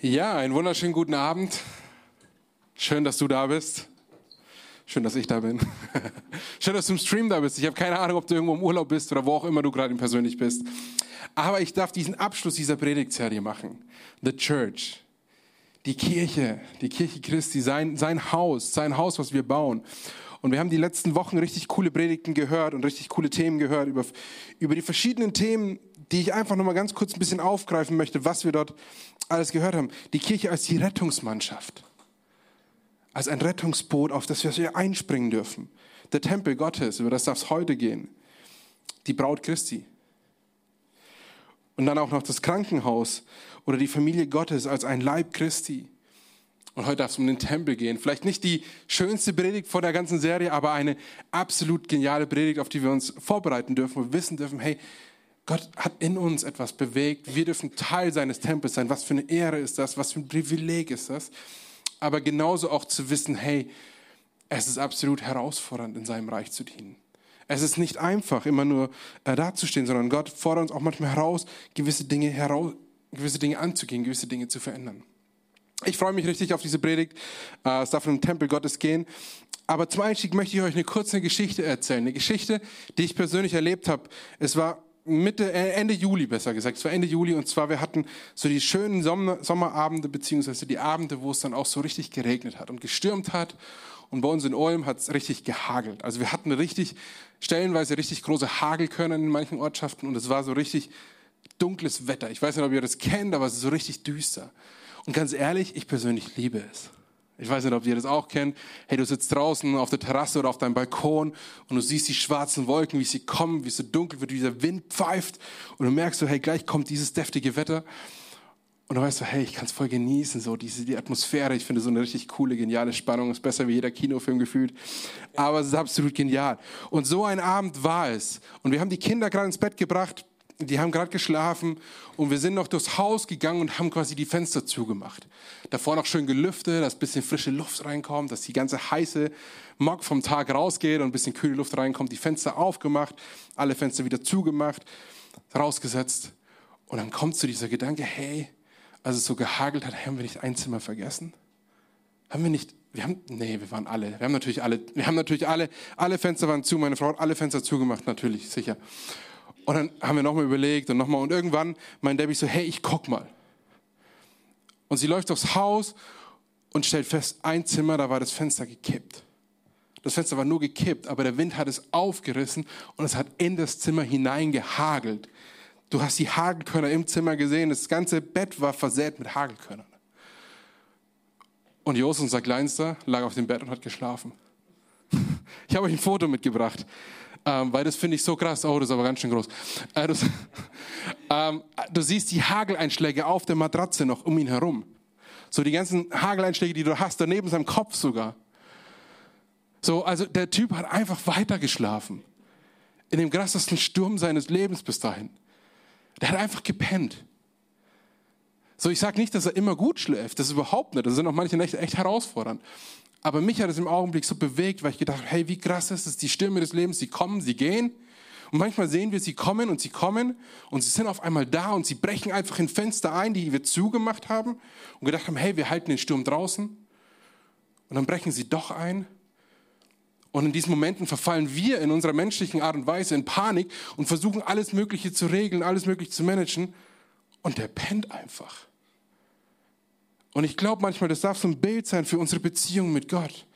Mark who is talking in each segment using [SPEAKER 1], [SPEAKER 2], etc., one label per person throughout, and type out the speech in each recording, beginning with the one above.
[SPEAKER 1] Ja, einen wunderschönen guten Abend. Schön, dass du da bist. Schön, dass ich da bin. Schön, dass du im Stream da bist. Ich habe keine Ahnung, ob du irgendwo im Urlaub bist oder wo auch immer du gerade persönlich bist. Aber ich darf diesen Abschluss dieser Predigtserie machen. The Church. Die Kirche, die Kirche Christi, sein, sein Haus, sein Haus, was wir bauen. Und wir haben die letzten Wochen richtig coole Predigten gehört und richtig coole Themen gehört über, über die verschiedenen Themen, die ich einfach nochmal ganz kurz ein bisschen aufgreifen möchte, was wir dort alles gehört haben. Die Kirche als die Rettungsmannschaft. Als ein Rettungsboot, auf das wir einspringen dürfen. Der Tempel Gottes, über das darf es heute gehen. Die Braut Christi. Und dann auch noch das Krankenhaus oder die Familie Gottes als ein Leib Christi. Und heute darf es um den Tempel gehen. Vielleicht nicht die schönste Predigt vor der ganzen Serie, aber eine absolut geniale Predigt, auf die wir uns vorbereiten dürfen und wissen dürfen, hey, Gott hat in uns etwas bewegt. Wir dürfen Teil seines Tempels sein. Was für eine Ehre ist das? Was für ein Privileg ist das? Aber genauso auch zu wissen, hey, es ist absolut herausfordernd, in seinem Reich zu dienen. Es ist nicht einfach, immer nur äh, dazustehen, sondern Gott fordert uns auch manchmal heraus, gewisse Dinge, heraus, gewisse Dinge anzugehen, gewisse Dinge zu verändern. Ich freue mich richtig auf diese Predigt. Äh, es darf im Tempel Gottes gehen. Aber zum Einstieg möchte ich euch eine kurze Geschichte erzählen. Eine Geschichte, die ich persönlich erlebt habe. Es war Mitte, äh, Ende Juli besser gesagt. Es war Ende Juli und zwar wir hatten so die schönen Sommer, Sommerabende beziehungsweise die Abende, wo es dann auch so richtig geregnet hat und gestürmt hat. Und bei uns in Ulm hat es richtig gehagelt. Also wir hatten richtig, stellenweise richtig große Hagelkörner in manchen Ortschaften und es war so richtig dunkles Wetter. Ich weiß nicht, ob ihr das kennt, aber es ist so richtig düster. Und ganz ehrlich, ich persönlich liebe es. Ich weiß nicht, ob ihr das auch kennt. Hey, du sitzt draußen auf der Terrasse oder auf deinem Balkon und du siehst die schwarzen Wolken, wie sie kommen, wie es so dunkel wird, wie dieser Wind pfeift und du merkst so, hey, gleich kommt dieses deftige Wetter. Und du weißt so, hey, ich kann es voll genießen, so diese die Atmosphäre. Ich finde so eine richtig coole, geniale Spannung. Ist besser wie jeder Kinofilm gefühlt. Aber es ist absolut genial. Und so ein Abend war es. Und wir haben die Kinder gerade ins Bett gebracht die haben gerade geschlafen und wir sind noch durchs Haus gegangen und haben quasi die Fenster zugemacht. Davor noch schön gelüftet, dass ein bisschen frische Luft reinkommt, dass die ganze heiße Mock vom Tag rausgeht und ein bisschen kühle Luft reinkommt. Die Fenster aufgemacht, alle Fenster wieder zugemacht, rausgesetzt. Und dann kommt so dieser Gedanke, hey, als es so gehagelt hat, haben wir nicht ein Zimmer vergessen? Haben wir nicht, wir haben, nee, wir waren alle, wir haben natürlich alle, wir haben natürlich alle, alle Fenster waren zu, meine Frau hat alle Fenster zugemacht, natürlich, sicher. Und dann haben wir nochmal überlegt und nochmal. Und irgendwann meint Debbie so, hey, ich guck mal. Und sie läuft aufs Haus und stellt fest, ein Zimmer, da war das Fenster gekippt. Das Fenster war nur gekippt, aber der Wind hat es aufgerissen und es hat in das Zimmer hineingehagelt. Du hast die Hagelkörner im Zimmer gesehen, das ganze Bett war versät mit Hagelkörnern. Und Jos, unser Kleinster, lag auf dem Bett und hat geschlafen. Ich habe euch ein Foto mitgebracht ähm, weil das finde ich so krass. Oh, das ist aber ganz schön groß. Äh, das, ähm, du siehst die Hageleinschläge auf der Matratze noch um ihn herum. So die ganzen Hageleinschläge, die du hast, daneben seinem Kopf sogar. So, also der Typ hat einfach weitergeschlafen. In dem krassesten Sturm seines Lebens bis dahin. Der hat einfach gepennt. So, ich sage nicht, dass er immer gut schläft. Das ist überhaupt nicht. Das sind auch manche Nächte echt herausfordernd. Aber mich hat es im Augenblick so bewegt, weil ich gedacht habe, hey, wie krass ist es, die Stürme des Lebens, sie kommen, sie gehen. Und manchmal sehen wir, sie kommen und sie kommen und sie sind auf einmal da und sie brechen einfach in Fenster ein, die wir zugemacht haben und gedacht haben, hey, wir halten den Sturm draußen. Und dann brechen sie doch ein. Und in diesen Momenten verfallen wir in unserer menschlichen Art und Weise in Panik und versuchen alles Mögliche zu regeln, alles Mögliche zu managen. Und der pennt einfach. Und ich glaube manchmal, das darf so ein Bild sein für unsere Beziehung mit Gott.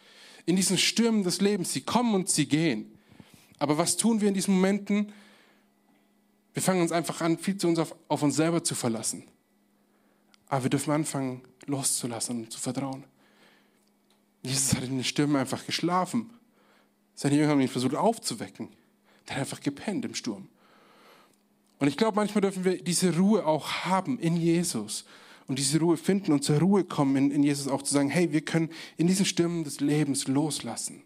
[SPEAKER 1] In diesen Stürmen des Lebens, sie kommen und sie gehen. Aber was tun wir in diesen Momenten? Wir fangen uns einfach an, viel zu uns auf, auf uns selber zu verlassen. Aber wir dürfen anfangen, loszulassen und zu vertrauen. Jesus hat in den Stürmen einfach geschlafen. Seine Jünger haben ihn versucht aufzuwecken. Der hat einfach gepennt im Sturm. Und ich glaube, manchmal dürfen wir diese Ruhe auch haben in Jesus und diese Ruhe finden und zur Ruhe kommen in, in Jesus auch zu sagen, hey, wir können in diesen Stürmen des Lebens loslassen.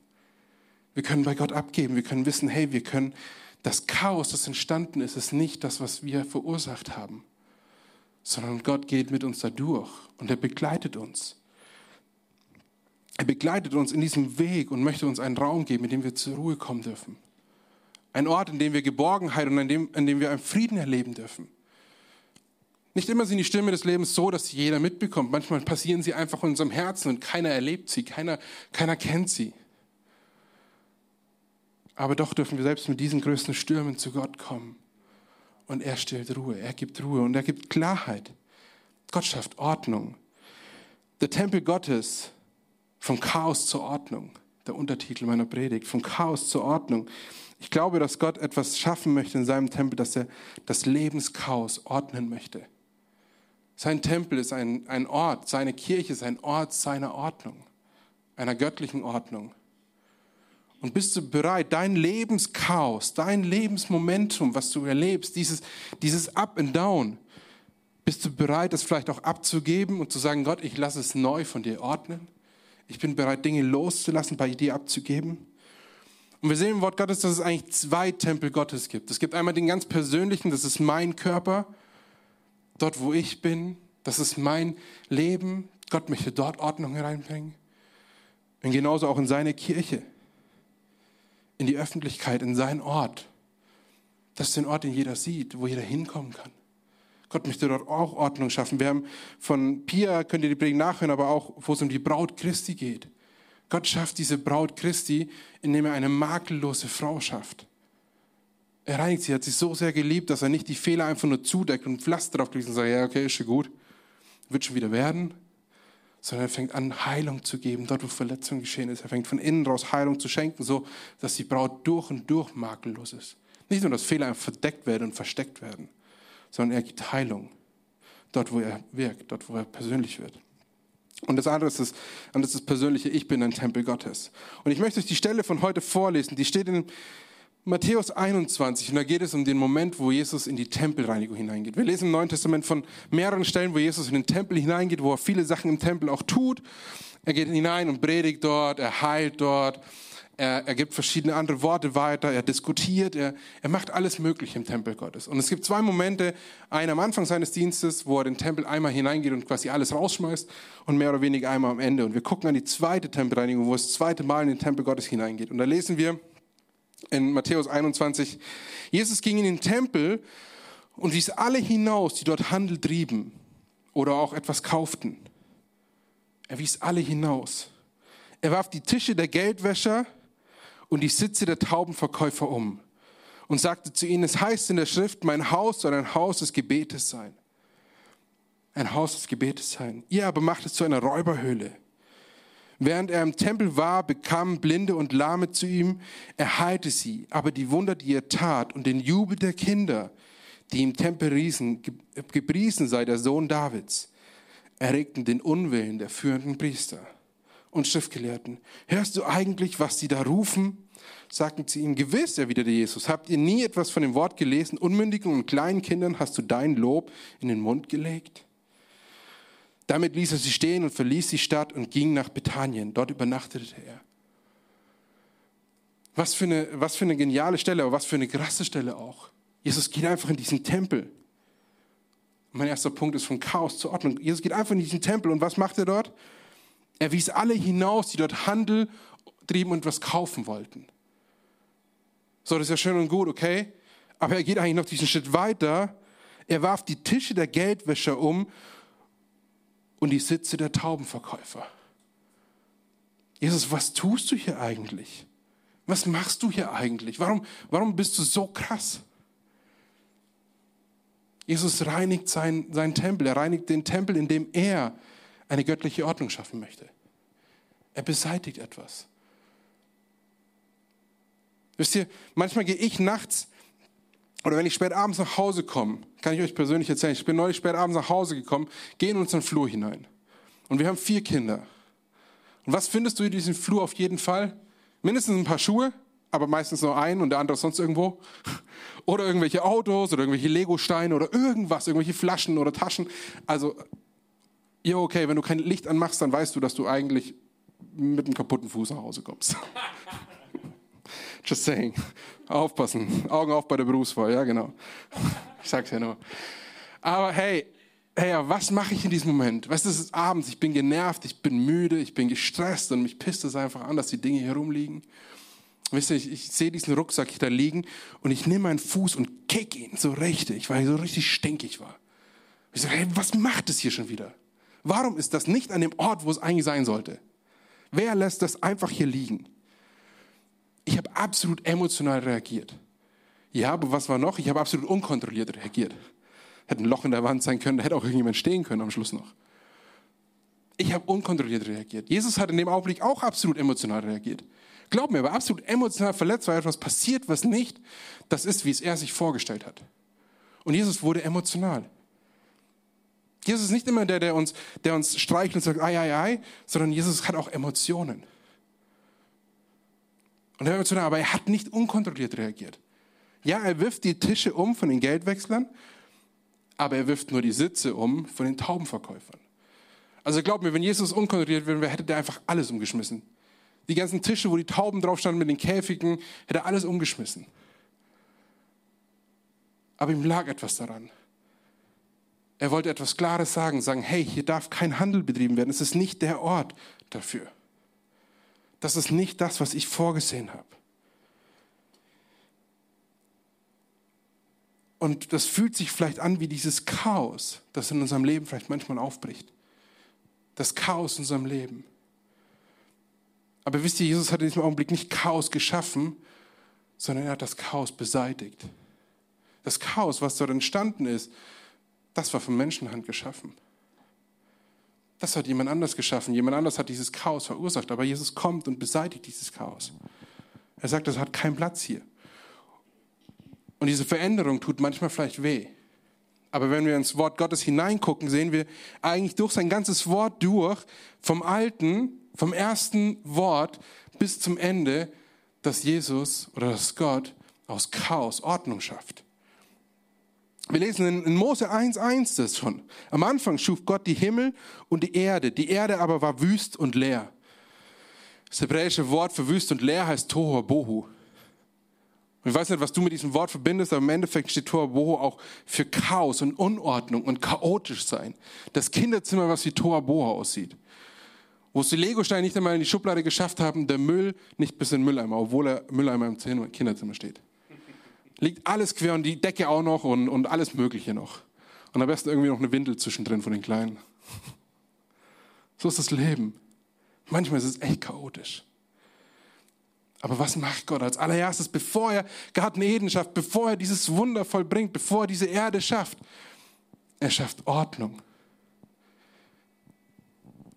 [SPEAKER 1] Wir können bei Gott abgeben. Wir können wissen, hey, wir können das Chaos, das entstanden ist, ist nicht das, was wir verursacht haben, sondern Gott geht mit uns da durch und er begleitet uns. Er begleitet uns in diesem Weg und möchte uns einen Raum geben, in dem wir zur Ruhe kommen dürfen. Ein Ort, in dem wir Geborgenheit und in dem, in dem wir einen Frieden erleben dürfen. Nicht immer sind die Stürme des Lebens so, dass jeder mitbekommt. Manchmal passieren sie einfach in unserem Herzen und keiner erlebt sie, keiner, keiner kennt sie. Aber doch dürfen wir selbst mit diesen größten Stürmen zu Gott kommen. Und er stellt Ruhe, er gibt Ruhe und er gibt Klarheit. Gott schafft Ordnung. Der Tempel Gottes vom Chaos zur Ordnung. Der Untertitel meiner Predigt, vom Chaos zur Ordnung. Ich glaube, dass Gott etwas schaffen möchte in seinem Tempel, dass er das Lebenschaos ordnen möchte. Sein Tempel ist ein, ein Ort, seine Kirche ist ein Ort seiner Ordnung, einer göttlichen Ordnung. Und bist du bereit, dein Lebenschaos, dein Lebensmomentum, was du erlebst, dieses, dieses Up and Down, bist du bereit, das vielleicht auch abzugeben und zu sagen, Gott, ich lasse es neu von dir ordnen? Ich bin bereit, Dinge loszulassen, bei dir abzugeben? Und wir sehen im Wort Gottes, dass es eigentlich zwei Tempel Gottes gibt. Es gibt einmal den ganz persönlichen, das ist mein Körper, dort wo ich bin, das ist mein Leben. Gott möchte dort Ordnung hereinbringen. Und genauso auch in seine Kirche in die Öffentlichkeit, in seinen Ort. Das ist ein Ort, den jeder sieht, wo jeder hinkommen kann. Gott möchte dort auch Ordnung schaffen. Wir haben von Pia, könnt ihr die Predigt nachhören, aber auch, wo es um die Braut Christi geht. Gott schafft diese Braut Christi, indem er eine makellose Frau schafft. Er reinigt sie, hat sie so sehr geliebt, dass er nicht die Fehler einfach nur zudeckt und Pflaster drauf kriegt und sagt, ja, okay, ist schon gut, wird schon wieder werden, sondern er fängt an, Heilung zu geben, dort wo Verletzung geschehen ist. Er fängt von innen raus Heilung zu schenken, so dass die Braut durch und durch makellos ist. Nicht nur, dass Fehler einfach verdeckt werden und versteckt werden, sondern er gibt Heilung dort, wo er wirkt, dort, wo er persönlich wird. Und das andere ist das, das, ist das persönliche Ich bin ein Tempel Gottes. Und ich möchte euch die Stelle von heute vorlesen. Die steht in Matthäus 21 und da geht es um den Moment, wo Jesus in die Tempelreinigung hineingeht. Wir lesen im Neuen Testament von mehreren Stellen, wo Jesus in den Tempel hineingeht, wo er viele Sachen im Tempel auch tut. Er geht hinein und predigt dort, er heilt dort, er, er gibt verschiedene andere Worte weiter, er diskutiert, er, er macht alles Mögliche im Tempel Gottes. Und es gibt zwei Momente, einen am Anfang seines Dienstes, wo er den Tempel einmal hineingeht und quasi alles rausschmeißt und mehr oder weniger einmal am Ende. Und wir gucken an die zweite Tempelreinigung, wo es das zweite Mal in den Tempel Gottes hineingeht. Und da lesen wir, in Matthäus 21. Jesus ging in den Tempel und wies alle hinaus, die dort Handel trieben oder auch etwas kauften. Er wies alle hinaus. Er warf die Tische der Geldwäscher und die Sitze der Taubenverkäufer um und sagte zu ihnen, es heißt in der Schrift, mein Haus soll ein Haus des Gebetes sein. Ein Haus des Gebetes sein. Ihr aber macht es zu einer Räuberhöhle. Während er im Tempel war, bekamen Blinde und Lahme zu ihm. Er heilte sie. Aber die Wunder, die er tat und den Jubel der Kinder, die im Tempel riesen, gepriesen sei der Sohn Davids, erregten den Unwillen der führenden Priester und Schriftgelehrten. Hörst du eigentlich, was sie da rufen? Sagten sie ihm, gewiss, erwiderte Jesus, habt ihr nie etwas von dem Wort gelesen? Unmündigen und kleinen Kindern hast du dein Lob in den Mund gelegt? Damit ließ er sie stehen und verließ die Stadt und ging nach Bethanien. Dort übernachtete er. Was für eine, was für eine geniale Stelle, aber was für eine krasse Stelle auch. Jesus geht einfach in diesen Tempel. Mein erster Punkt ist von Chaos zur Ordnung. Jesus geht einfach in diesen Tempel und was macht er dort? Er wies alle hinaus, die dort Handel trieben und was kaufen wollten. So, das ist ja schön und gut, okay? Aber er geht eigentlich noch diesen Schritt weiter. Er warf die Tische der Geldwäscher um und die Sitze der Taubenverkäufer. Jesus, was tust du hier eigentlich? Was machst du hier eigentlich? Warum, warum bist du so krass? Jesus reinigt seinen, seinen Tempel. Er reinigt den Tempel, in dem er eine göttliche Ordnung schaffen möchte. Er beseitigt etwas. Wisst ihr, manchmal gehe ich nachts oder wenn ich spät abends nach Hause komme, kann ich euch persönlich erzählen, ich bin neulich spät abends nach Hause gekommen, gehe in unseren Flur hinein. Und wir haben vier Kinder. Und was findest du in diesem Flur auf jeden Fall? Mindestens ein paar Schuhe, aber meistens nur einen und der andere sonst irgendwo. Oder irgendwelche Autos oder irgendwelche Legosteine oder irgendwas, irgendwelche Flaschen oder Taschen. Also, ja, okay, wenn du kein Licht anmachst, dann weißt du, dass du eigentlich mit einem kaputten Fuß nach Hause kommst. Just saying. Aufpassen. Augen auf bei der Berufswahl. Ja, genau. Ich sag's ja nur. Aber hey, hey, was mache ich in diesem Moment? Weißt du, es ist abends, ich bin genervt, ich bin müde, ich bin gestresst und mich pisst es einfach an, dass die Dinge hier rumliegen. Wisst ihr, ich, ich sehe diesen Rucksack da liegen und ich nehme meinen Fuß und kick ihn so richtig, weil ich so richtig stinkig war. Ich sage, hey, was macht es hier schon wieder? Warum ist das nicht an dem Ort, wo es eigentlich sein sollte? Wer lässt das einfach hier liegen? Ich habe absolut emotional reagiert. Ja, aber was war noch? Ich habe absolut unkontrolliert reagiert. Hätte ein Loch in der Wand sein können, da hätte auch irgendjemand stehen können am Schluss noch. Ich habe unkontrolliert reagiert. Jesus hat in dem Augenblick auch absolut emotional reagiert. Glaub mir, aber absolut emotional verletzt, weil etwas passiert, was nicht das ist, wie es er sich vorgestellt hat. Und Jesus wurde emotional. Jesus ist nicht immer der, der uns, der uns streicht und sagt, ei, ei, ei, sondern Jesus hat auch Emotionen. Und er emotional, aber er hat nicht unkontrolliert reagiert. Ja, er wirft die Tische um von den Geldwechslern, aber er wirft nur die Sitze um von den Taubenverkäufern. Also glaub mir, wenn Jesus unkontrolliert wäre, hätte er einfach alles umgeschmissen. Die ganzen Tische, wo die Tauben drauf standen mit den Käfigen, hätte er alles umgeschmissen. Aber ihm lag etwas daran. Er wollte etwas Klares sagen, sagen, hey, hier darf kein Handel betrieben werden. Es ist nicht der Ort dafür. Das ist nicht das, was ich vorgesehen habe. Und das fühlt sich vielleicht an wie dieses Chaos, das in unserem Leben vielleicht manchmal aufbricht. Das Chaos in unserem Leben. Aber wisst ihr, Jesus hat in diesem Augenblick nicht Chaos geschaffen, sondern er hat das Chaos beseitigt. Das Chaos, was dort entstanden ist, das war von Menschenhand geschaffen. Das hat jemand anders geschaffen. Jemand anders hat dieses Chaos verursacht. Aber Jesus kommt und beseitigt dieses Chaos. Er sagt, das hat keinen Platz hier. Und diese Veränderung tut manchmal vielleicht weh. Aber wenn wir ins Wort Gottes hineingucken, sehen wir eigentlich durch sein ganzes Wort durch, vom alten, vom ersten Wort bis zum Ende, dass Jesus oder dass Gott aus Chaos Ordnung schafft. Wir lesen in Mose 1.1 das schon. Am Anfang schuf Gott die Himmel und die Erde. Die Erde aber war wüst und leer. Das hebräische Wort für wüst und leer heißt Tohu Bohu. Ich weiß nicht, was du mit diesem Wort verbindest, aber im Endeffekt steht Toaboho auch für Chaos und Unordnung und chaotisch sein. Das Kinderzimmer, was wie Toaboho aussieht. Wo es die Legosteine nicht einmal in die Schublade geschafft haben, der Müll nicht bis in den Mülleimer, obwohl der Mülleimer im Kinderzimmer steht. Liegt alles quer und die Decke auch noch und, und alles Mögliche noch. Und am besten irgendwie noch eine Windel zwischendrin von den Kleinen. So ist das Leben. Manchmal ist es echt chaotisch. Aber was macht Gott als allererstes, bevor er Garten Eden schafft, bevor er dieses Wunder vollbringt, bevor er diese Erde schafft? Er schafft Ordnung.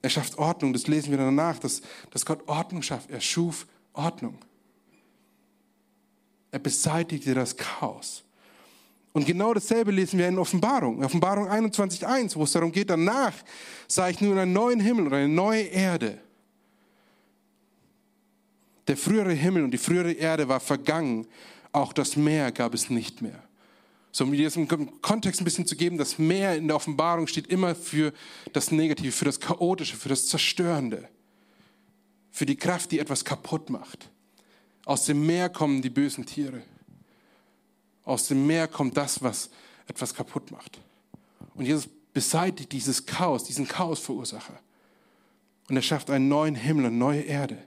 [SPEAKER 1] Er schafft Ordnung, das lesen wir danach, dass, dass Gott Ordnung schafft. Er schuf Ordnung. Er beseitigte das Chaos. Und genau dasselbe lesen wir in Offenbarung, Offenbarung 21.1, wo es darum geht, danach sah ich nur einen neuen Himmel und eine neue Erde. Der frühere Himmel und die frühere Erde war vergangen. Auch das Meer gab es nicht mehr. So, um dir das im Kontext ein bisschen zu geben, das Meer in der Offenbarung steht immer für das Negative, für das Chaotische, für das Zerstörende, für die Kraft, die etwas kaputt macht. Aus dem Meer kommen die bösen Tiere. Aus dem Meer kommt das, was etwas kaputt macht. Und Jesus beseitigt dieses Chaos, diesen Chaosverursacher. Und er schafft einen neuen Himmel, eine neue Erde.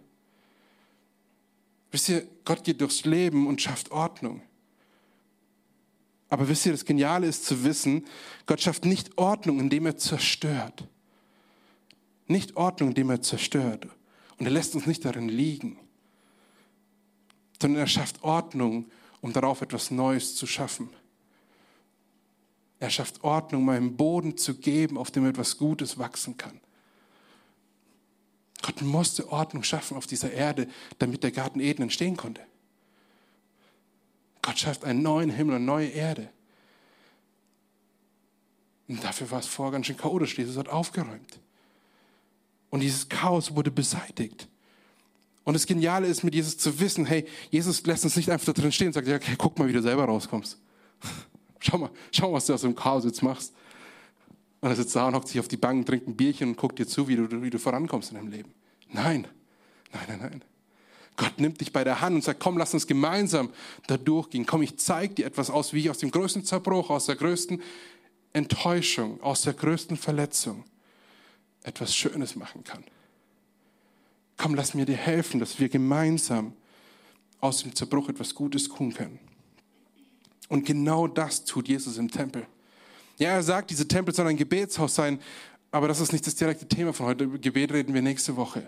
[SPEAKER 1] Wisst ihr, Gott geht durchs Leben und schafft Ordnung. Aber wisst ihr, das Geniale ist zu wissen, Gott schafft nicht Ordnung, indem er zerstört. Nicht Ordnung, indem er zerstört. Und er lässt uns nicht darin liegen, sondern er schafft Ordnung, um darauf etwas Neues zu schaffen. Er schafft Ordnung, um einen Boden zu geben, auf dem etwas Gutes wachsen kann. Gott musste Ordnung schaffen auf dieser Erde, damit der Garten Eden entstehen konnte. Gott schafft einen neuen Himmel, eine neue Erde. Und dafür war es vorher ganz schön chaotisch. Jesus hat aufgeräumt. Und dieses Chaos wurde beseitigt. Und das Geniale ist, mit Jesus zu wissen, hey, Jesus lässt uns nicht einfach da drin stehen und sagt, ja, okay, guck mal, wie du selber rauskommst. Schau mal, schau mal, was du aus dem Chaos jetzt machst. Und er sitzt da und hockt sich auf die Bank, trinkt ein Bierchen und guckt dir zu, wie du, wie du vorankommst in deinem Leben. Nein, nein, nein, nein. Gott nimmt dich bei der Hand und sagt, komm, lass uns gemeinsam da durchgehen. Komm, ich zeige dir etwas aus, wie ich aus dem größten Zerbruch, aus der größten Enttäuschung, aus der größten Verletzung etwas Schönes machen kann. Komm, lass mir dir helfen, dass wir gemeinsam aus dem Zerbruch etwas Gutes tun können. Und genau das tut Jesus im Tempel. Ja, er sagt, diese Tempel sollen ein Gebetshaus sein, aber das ist nicht das direkte Thema von heute. Über Gebet reden wir nächste Woche.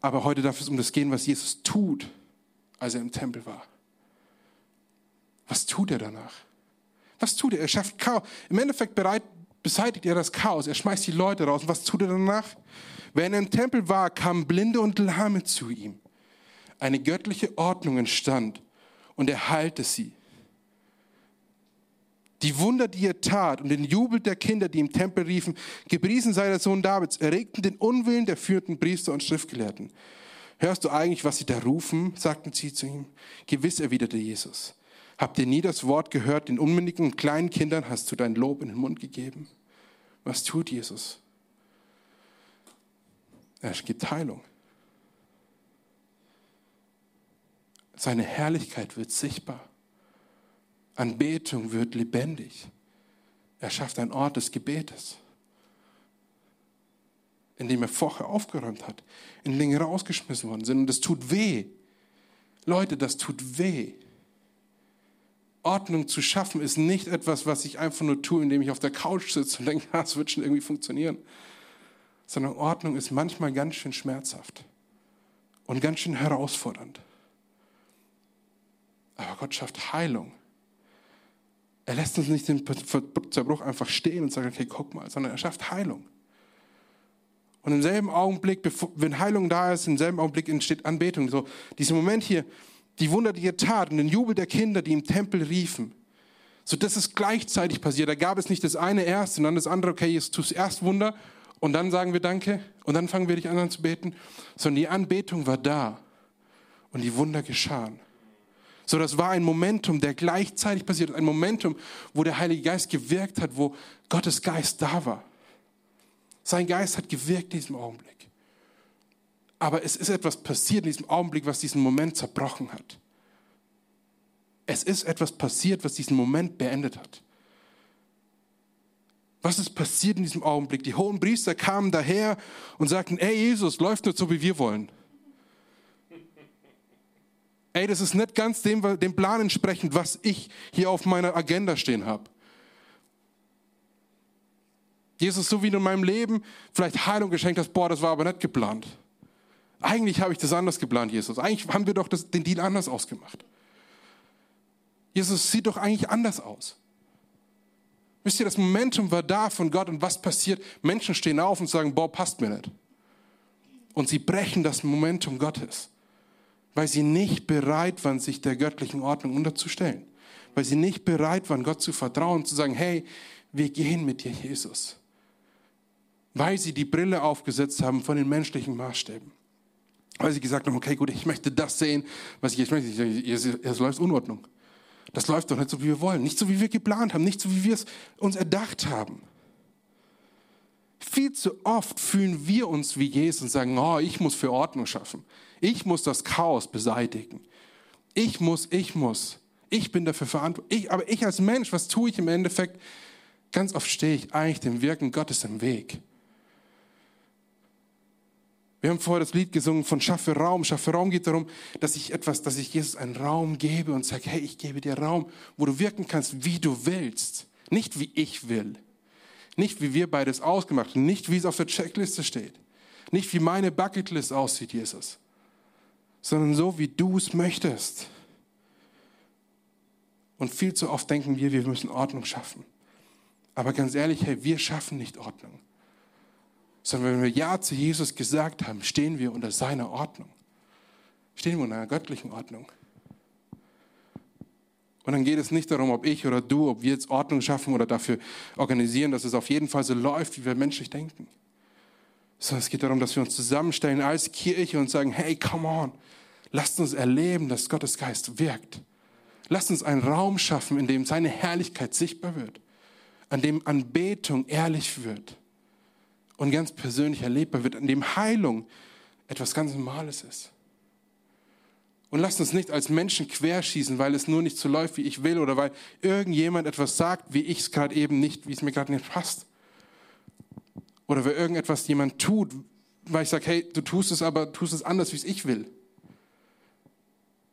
[SPEAKER 1] Aber heute darf es um das gehen, was Jesus tut, als er im Tempel war. Was tut er danach? Was tut er? Er schafft Chaos. Im Endeffekt bereit, beseitigt er das Chaos. Er schmeißt die Leute raus. Und was tut er danach? Wenn er im Tempel war, kamen Blinde und Lahme zu ihm. Eine göttliche Ordnung entstand und er heilte sie. Die Wunder, die er tat und den Jubel der Kinder, die im Tempel riefen, gepriesen sei der Sohn Davids, erregten den Unwillen der führenden Priester und Schriftgelehrten. Hörst du eigentlich, was sie da rufen? sagten sie zu ihm. Gewiss, erwiderte Jesus. Habt ihr nie das Wort gehört, den unmündigen und kleinen Kindern hast du dein Lob in den Mund gegeben? Was tut Jesus? Er gibt Heilung. Seine Herrlichkeit wird sichtbar. Anbetung wird lebendig. Er schafft einen Ort des Gebetes, in dem er vorher aufgeräumt hat, in Dinge rausgeschmissen worden sind. Und das tut weh. Leute, das tut weh. Ordnung zu schaffen ist nicht etwas, was ich einfach nur tue, indem ich auf der Couch sitze und denke, es wird schon irgendwie funktionieren. Sondern Ordnung ist manchmal ganz schön schmerzhaft und ganz schön herausfordernd. Aber Gott schafft Heilung er lässt uns nicht den Zerbruch einfach stehen und sagt, okay, guck mal, sondern er schafft Heilung. Und im selben Augenblick, wenn Heilung da ist, im selben Augenblick entsteht Anbetung. So, dieser Moment hier, die Wunder, die er tat und den Jubel der Kinder, die im Tempel riefen. So, das ist gleichzeitig passiert. Da gab es nicht das eine erst und dann das andere, okay, jetzt tust du erst Wunder und dann sagen wir Danke und dann fangen wir dich an zu beten. Sondern die Anbetung war da und die Wunder geschahen. So, das war ein Momentum, der gleichzeitig passiert. Ein Momentum, wo der Heilige Geist gewirkt hat, wo Gottes Geist da war. Sein Geist hat gewirkt in diesem Augenblick. Aber es ist etwas passiert in diesem Augenblick, was diesen Moment zerbrochen hat. Es ist etwas passiert, was diesen Moment beendet hat. Was ist passiert in diesem Augenblick? Die hohen Priester kamen daher und sagten, ey Jesus, läuft nur so, wie wir wollen ey, das ist nicht ganz dem, dem Plan entsprechend, was ich hier auf meiner Agenda stehen habe. Jesus, so wie du in meinem Leben vielleicht Heilung geschenkt hast, boah, das war aber nicht geplant. Eigentlich habe ich das anders geplant, Jesus. Eigentlich haben wir doch das, den Deal anders ausgemacht. Jesus sieht doch eigentlich anders aus. Wisst ihr, das Momentum war da von Gott und was passiert? Menschen stehen auf und sagen, boah, passt mir nicht. Und sie brechen das Momentum Gottes weil sie nicht bereit waren, sich der göttlichen Ordnung unterzustellen. Weil sie nicht bereit waren, Gott zu vertrauen, zu sagen, hey, wir gehen mit dir, Jesus. Weil sie die Brille aufgesetzt haben von den menschlichen Maßstäben. Weil sie gesagt haben, okay, gut, ich möchte das sehen, was ich jetzt möchte. Es läuft Unordnung. Das läuft doch nicht so, wie wir wollen. Nicht so, wie wir geplant haben. Nicht so, wie wir es uns erdacht haben. Viel zu oft fühlen wir uns wie Jesus und sagen, oh, ich muss für Ordnung schaffen. Ich muss das Chaos beseitigen. Ich muss, ich muss. Ich bin dafür verantwortlich. aber ich als Mensch, was tue ich im Endeffekt? Ganz oft stehe ich eigentlich dem Wirken Gottes im Weg. Wir haben vorher das Lied gesungen von Schaffe Raum. Schaffe Raum geht darum, dass ich etwas, dass ich Jesus einen Raum gebe und sage, hey, ich gebe dir Raum, wo du wirken kannst, wie du willst. Nicht wie ich will. Nicht wie wir beides ausgemacht haben. Nicht wie es auf der Checkliste steht. Nicht wie meine Bucketlist aussieht, Jesus sondern so, wie du es möchtest. Und viel zu oft denken wir, wir müssen Ordnung schaffen. Aber ganz ehrlich, hey, wir schaffen nicht Ordnung. Sondern wenn wir Ja zu Jesus gesagt haben, stehen wir unter seiner Ordnung. Stehen wir unter einer göttlichen Ordnung. Und dann geht es nicht darum, ob ich oder du, ob wir jetzt Ordnung schaffen oder dafür organisieren, dass es auf jeden Fall so läuft, wie wir menschlich denken. Sondern es geht darum, dass wir uns zusammenstellen als Kirche und sagen, hey, come on, lasst uns erleben, dass Gottes Geist wirkt. Lasst uns einen Raum schaffen, in dem seine Herrlichkeit sichtbar wird, an dem Anbetung ehrlich wird und ganz persönlich erlebbar wird, an dem Heilung etwas ganz Normales ist. Und lasst uns nicht als Menschen querschießen, weil es nur nicht so läuft, wie ich will, oder weil irgendjemand etwas sagt, wie ich es gerade eben nicht, wie es mir gerade nicht passt. Oder weil irgendetwas jemand tut, weil ich sage, hey, du tust es, aber tust es anders, wie es ich will.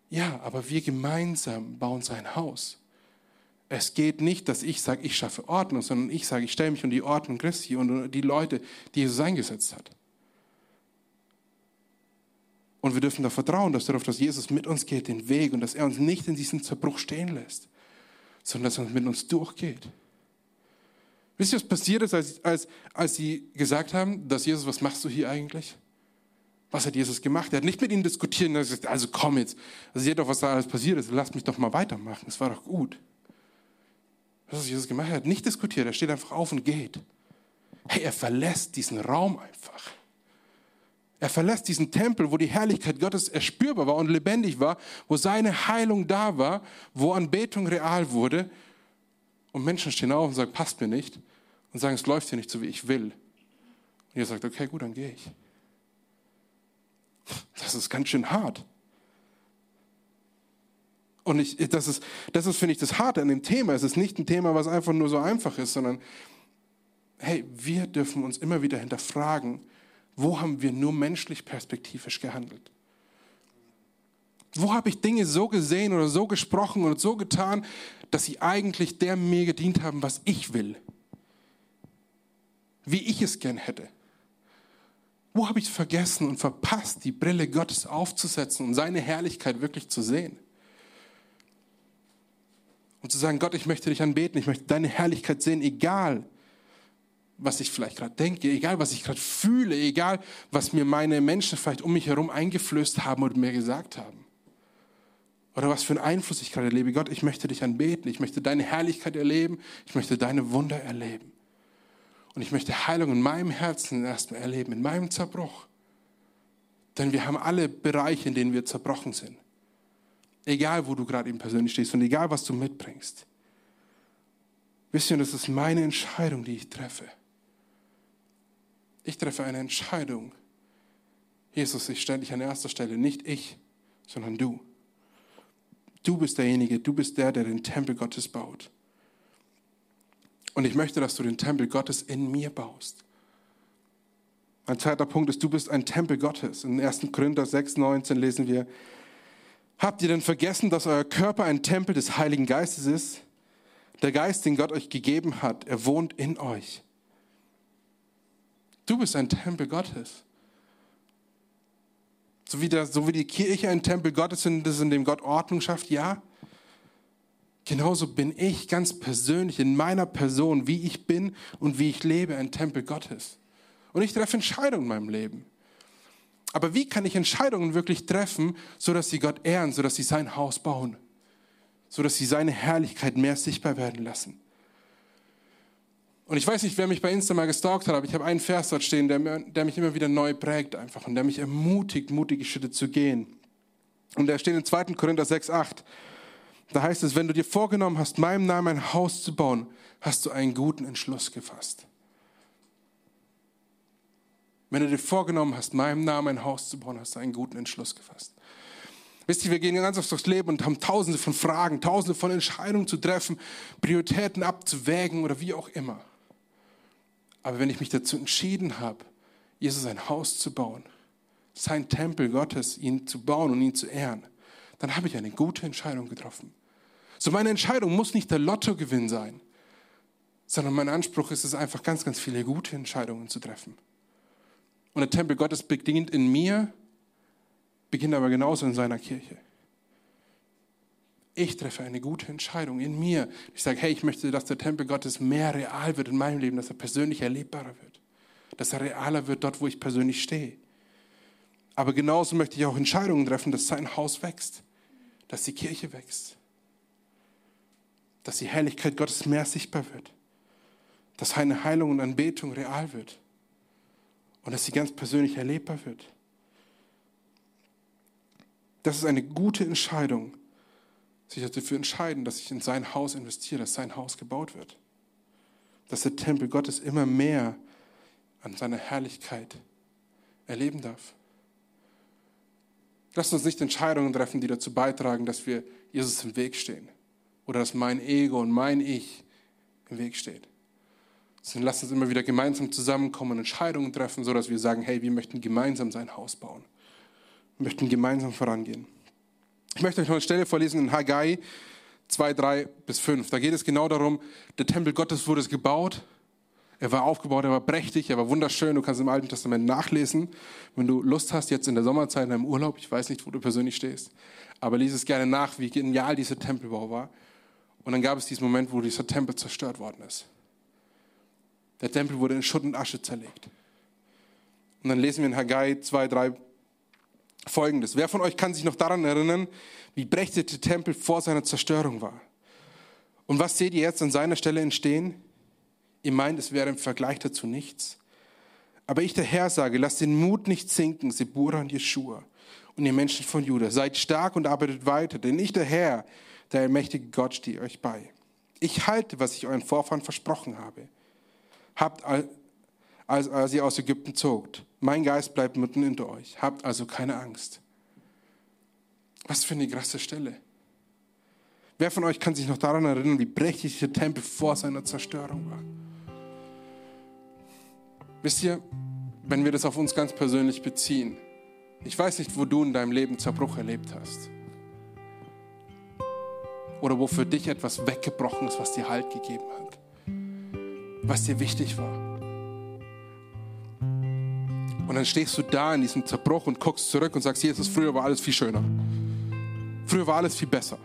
[SPEAKER 1] Ja, aber wir gemeinsam bauen sein Haus. Es geht nicht, dass ich sage, ich schaffe Ordnung, sondern ich sage, ich stelle mich um die Ordnung Christi und die Leute, die Jesus eingesetzt hat. Und wir dürfen da vertrauen, dass darauf, dass Jesus mit uns geht, den Weg und dass er uns nicht in diesem Zerbruch stehen lässt, sondern dass er mit uns durchgeht. Wisst ihr, was passiert ist, als, als, als sie gesagt haben, dass Jesus, was machst du hier eigentlich? Was hat Jesus gemacht? Er hat nicht mit ihnen diskutiert also komm jetzt, also seht doch, was da alles passiert ist, lasst mich doch mal weitermachen, es war doch gut. Was hat Jesus gemacht? Hat nicht diskutiert, er steht einfach auf und geht. Hey, er verlässt diesen Raum einfach. Er verlässt diesen Tempel, wo die Herrlichkeit Gottes erspürbar war und lebendig war, wo seine Heilung da war, wo Anbetung real wurde. Und Menschen stehen auf und sagen, passt mir nicht. Und sagen, es läuft hier nicht so, wie ich will. Und ihr sagt, okay, gut, dann gehe ich. Das ist ganz schön hart. Und ich, das ist, das ist, finde ich, das Harte an dem Thema. Es ist nicht ein Thema, was einfach nur so einfach ist, sondern, hey, wir dürfen uns immer wieder hinterfragen, wo haben wir nur menschlich perspektivisch gehandelt? Wo habe ich Dinge so gesehen oder so gesprochen oder so getan, dass sie eigentlich der mir gedient haben, was ich will? Wie ich es gern hätte? Wo habe ich vergessen und verpasst, die Brille Gottes aufzusetzen und seine Herrlichkeit wirklich zu sehen? Und zu sagen, Gott, ich möchte dich anbeten, ich möchte deine Herrlichkeit sehen, egal was ich vielleicht gerade denke, egal was ich gerade fühle, egal was mir meine Menschen vielleicht um mich herum eingeflößt haben oder mir gesagt haben. Oder was für einen Einfluss ich gerade erlebe. Gott, ich möchte dich anbeten, ich möchte deine Herrlichkeit erleben, ich möchte deine Wunder erleben. Und ich möchte Heilung in meinem Herzen erstmal erleben, in meinem Zerbruch. Denn wir haben alle Bereiche, in denen wir zerbrochen sind. Egal, wo du gerade eben persönlich stehst und egal, was du mitbringst. Wisst ihr, das ist meine Entscheidung, die ich treffe. Ich treffe eine Entscheidung. Jesus, ich stelle dich an erster Stelle, nicht ich, sondern du. Du bist derjenige, du bist der, der den Tempel Gottes baut. Und ich möchte, dass du den Tempel Gottes in mir baust. Ein zweiter Punkt ist, du bist ein Tempel Gottes. In 1. Korinther 6, 19 lesen wir, habt ihr denn vergessen, dass euer Körper ein Tempel des Heiligen Geistes ist? Der Geist, den Gott euch gegeben hat, er wohnt in euch. Du bist ein Tempel Gottes. So wie, der, so wie die Kirche ein Tempel Gottes ist, in dem Gott Ordnung schafft, ja. Genauso bin ich ganz persönlich in meiner Person, wie ich bin und wie ich lebe, ein Tempel Gottes. Und ich treffe Entscheidungen in meinem Leben. Aber wie kann ich Entscheidungen wirklich treffen, sodass sie Gott ehren, sodass sie sein Haus bauen, sodass sie seine Herrlichkeit mehr sichtbar werden lassen? Und ich weiß nicht, wer mich bei Insta mal gestalkt hat, aber ich habe einen Vers dort stehen, der, der mich immer wieder neu prägt einfach und der mich ermutigt, mutige Schritte zu gehen. Und der steht in 2. Korinther 6, 8. Da heißt es, wenn du dir vorgenommen hast, meinem Namen ein Haus zu bauen, hast du einen guten Entschluss gefasst. Wenn du dir vorgenommen hast, meinem Namen ein Haus zu bauen, hast du einen guten Entschluss gefasst. Wisst ihr, wir gehen ganz oft durchs Leben und haben tausende von Fragen, tausende von Entscheidungen zu treffen, Prioritäten abzuwägen oder wie auch immer. Aber wenn ich mich dazu entschieden habe, Jesus ein Haus zu bauen, sein Tempel Gottes, ihn zu bauen und ihn zu ehren, dann habe ich eine gute Entscheidung getroffen. So meine Entscheidung muss nicht der Lottogewinn sein, sondern mein Anspruch ist es einfach ganz, ganz viele gute Entscheidungen zu treffen. Und der Tempel Gottes beginnt in mir, beginnt aber genauso in seiner Kirche ich treffe eine gute Entscheidung in mir. Ich sage, hey, ich möchte, dass der Tempel Gottes mehr real wird in meinem Leben, dass er persönlich erlebbarer wird, dass er realer wird dort, wo ich persönlich stehe. Aber genauso möchte ich auch Entscheidungen treffen, dass sein Haus wächst, dass die Kirche wächst, dass die Herrlichkeit Gottes mehr sichtbar wird, dass seine Heilung und Anbetung real wird und dass sie ganz persönlich erlebbar wird. Das ist eine gute Entscheidung sich dafür entscheiden, dass ich in sein Haus investiere, dass sein Haus gebaut wird. Dass der Tempel Gottes immer mehr an seiner Herrlichkeit erleben darf. Lasst uns nicht Entscheidungen treffen, die dazu beitragen, dass wir Jesus im Weg stehen oder dass mein Ego und mein Ich im Weg steht. Sondern lasst uns immer wieder gemeinsam zusammenkommen und Entscheidungen treffen, sodass wir sagen, hey, wir möchten gemeinsam sein Haus bauen. Wir möchten gemeinsam vorangehen. Ich möchte euch noch eine Stelle vorlesen in Haggai 2, 3 bis 5. Da geht es genau darum, der Tempel Gottes wurde gebaut. Er war aufgebaut, er war prächtig, er war wunderschön. Du kannst im Alten Testament nachlesen, wenn du Lust hast, jetzt in der Sommerzeit in deinem Urlaub. Ich weiß nicht, wo du persönlich stehst, aber lies es gerne nach, wie genial dieser Tempelbau war. Und dann gab es diesen Moment, wo dieser Tempel zerstört worden ist. Der Tempel wurde in Schutt und Asche zerlegt. Und dann lesen wir in Haggai 2, 3 folgendes. Wer von euch kann sich noch daran erinnern, wie prächtig der Tempel vor seiner Zerstörung war? Und was seht ihr jetzt an seiner Stelle entstehen? Ihr meint, es wäre im Vergleich dazu nichts. Aber ich, der Herr, sage, lasst den Mut nicht sinken, Sebura und Jeschua und ihr Menschen von Juda. Seid stark und arbeitet weiter, denn ich, der Herr, der allmächtige Gott, stehe euch bei. Ich halte, was ich euren Vorfahren versprochen habe. Habt, als, als ihr aus Ägypten zogt. Mein Geist bleibt mitten unter euch. Habt also keine Angst. Was für eine krasse Stelle. Wer von euch kann sich noch daran erinnern, wie prächtig der Tempel vor seiner Zerstörung war? Wisst ihr, wenn wir das auf uns ganz persönlich beziehen, ich weiß nicht, wo du in deinem Leben Zerbruch erlebt hast. Oder wo für dich etwas weggebrochen ist, was dir Halt gegeben hat. Was dir wichtig war. Und dann stehst du da in diesem Zerbruch und guckst zurück und sagst, Jesus, früher war alles viel schöner. Früher war alles viel besser.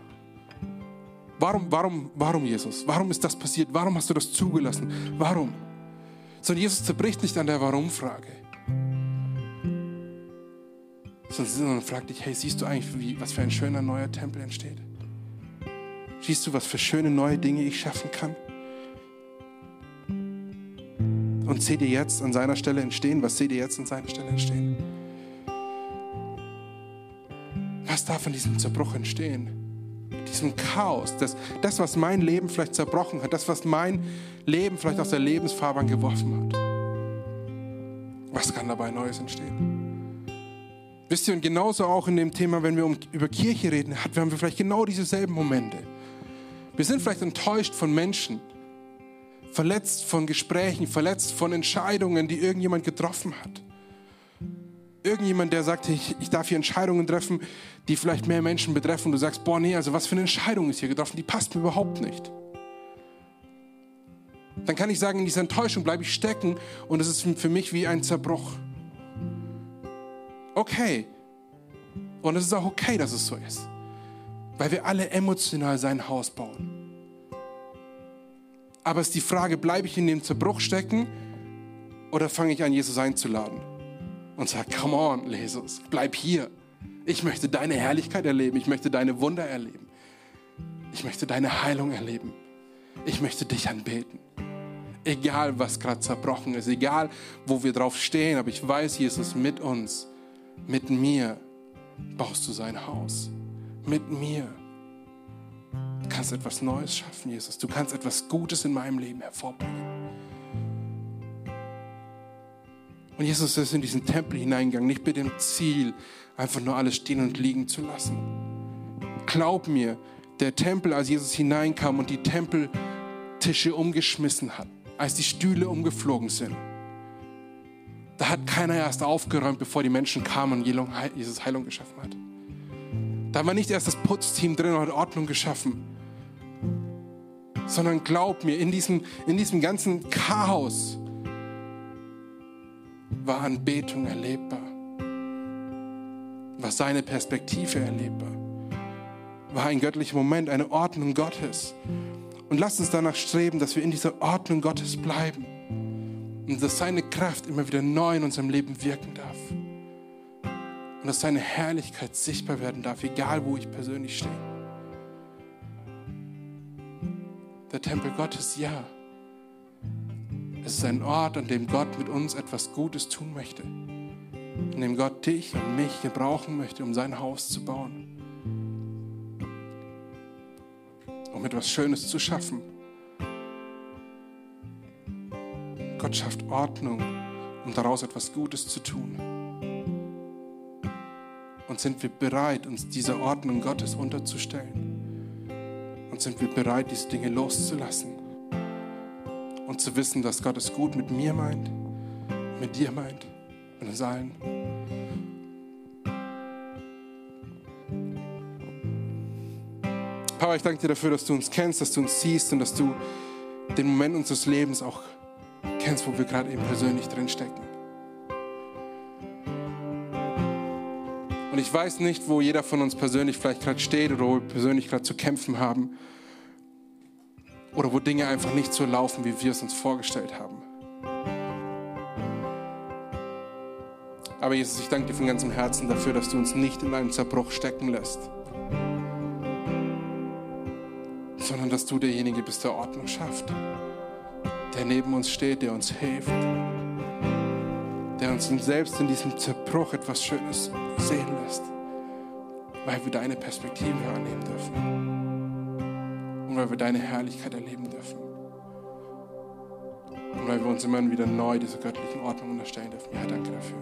[SPEAKER 1] Warum, warum, warum, Jesus? Warum ist das passiert? Warum hast du das zugelassen? Warum? Sondern Jesus zerbricht nicht an der Warum-Frage. Sondern fragt dich, hey, siehst du eigentlich, wie, was für ein schöner neuer Tempel entsteht? Siehst du, was für schöne neue Dinge ich schaffen kann? Und seht ihr jetzt an seiner Stelle entstehen? Was seht ihr jetzt an seiner Stelle entstehen? Was darf in diesem Zerbruch entstehen? Diesem Chaos, das, das, was mein Leben vielleicht zerbrochen hat, das, was mein Leben vielleicht aus der Lebensfahrbahn geworfen hat. Was kann dabei Neues entstehen? Wisst ihr, und genauso auch in dem Thema, wenn wir um, über Kirche reden, haben wir vielleicht genau dieselben Momente. Wir sind vielleicht enttäuscht von Menschen, verletzt von Gesprächen, verletzt von Entscheidungen, die irgendjemand getroffen hat. Irgendjemand, der sagt, ich, ich darf hier Entscheidungen treffen, die vielleicht mehr Menschen betreffen. Du sagst, boah, nee, also was für eine Entscheidung ist hier getroffen, die passt mir überhaupt nicht. Dann kann ich sagen, in dieser Enttäuschung bleibe ich stecken und es ist für mich wie ein Zerbruch. Okay. Und es ist auch okay, dass es so ist. Weil wir alle emotional sein Haus bauen. Aber es ist die Frage, bleibe ich in dem Zerbruch stecken oder fange ich an, Jesus einzuladen? Und sage, come on, Jesus, bleib hier. Ich möchte deine Herrlichkeit erleben. Ich möchte deine Wunder erleben. Ich möchte deine Heilung erleben. Ich möchte dich anbeten. Egal, was gerade zerbrochen ist, egal, wo wir drauf stehen, aber ich weiß, Jesus, mit uns, mit mir baust du sein Haus. Mit mir kannst etwas Neues schaffen, Jesus. Du kannst etwas Gutes in meinem Leben hervorbringen. Und Jesus ist in diesen Tempel hineingegangen, nicht mit dem Ziel, einfach nur alles stehen und liegen zu lassen. Glaub mir, der Tempel, als Jesus hineinkam und die Tempeltische umgeschmissen hat, als die Stühle umgeflogen sind, da hat keiner erst aufgeräumt, bevor die Menschen kamen und Jesus Heilung geschaffen hat. Da war nicht erst das Putzteam drin und hat Ordnung geschaffen, sondern glaub mir, in diesem, in diesem ganzen Chaos war Anbetung erlebbar, war seine Perspektive erlebbar, war ein göttlicher Moment, eine Ordnung Gottes. Und lasst uns danach streben, dass wir in dieser Ordnung Gottes bleiben und dass seine Kraft immer wieder neu in unserem Leben wirken darf. Und dass seine Herrlichkeit sichtbar werden darf, egal wo ich persönlich stehe. Der Tempel Gottes? Ja. Es ist ein Ort, an dem Gott mit uns etwas Gutes tun möchte. An dem Gott dich und mich gebrauchen möchte, um sein Haus zu bauen. Um etwas Schönes zu schaffen. Gott schafft Ordnung, um daraus etwas Gutes zu tun. Und sind wir bereit, uns dieser Ordnung Gottes unterzustellen? Sind wir bereit, diese Dinge loszulassen und zu wissen, dass Gott es gut mit mir meint, mit dir meint, mit uns allen. Papa, ich danke dir dafür, dass du uns kennst, dass du uns siehst und dass du den Moment unseres Lebens auch kennst, wo wir gerade eben persönlich drin stecken. Ich weiß nicht, wo jeder von uns persönlich vielleicht gerade steht oder wo wir persönlich gerade zu kämpfen haben. Oder wo Dinge einfach nicht so laufen, wie wir es uns vorgestellt haben. Aber Jesus, ich danke dir von ganzem Herzen dafür, dass du uns nicht in einen Zerbruch stecken lässt, sondern dass du derjenige bist, der Ordnung schafft, der neben uns steht, der uns hilft, der uns selbst in diesem Zerbruch etwas Schönes sehen lässt, weil wir deine Perspektive annehmen dürfen und weil wir deine Herrlichkeit erleben dürfen und weil wir uns immer wieder neu dieser göttlichen Ordnung unterstellen dürfen. Ja, danke dafür.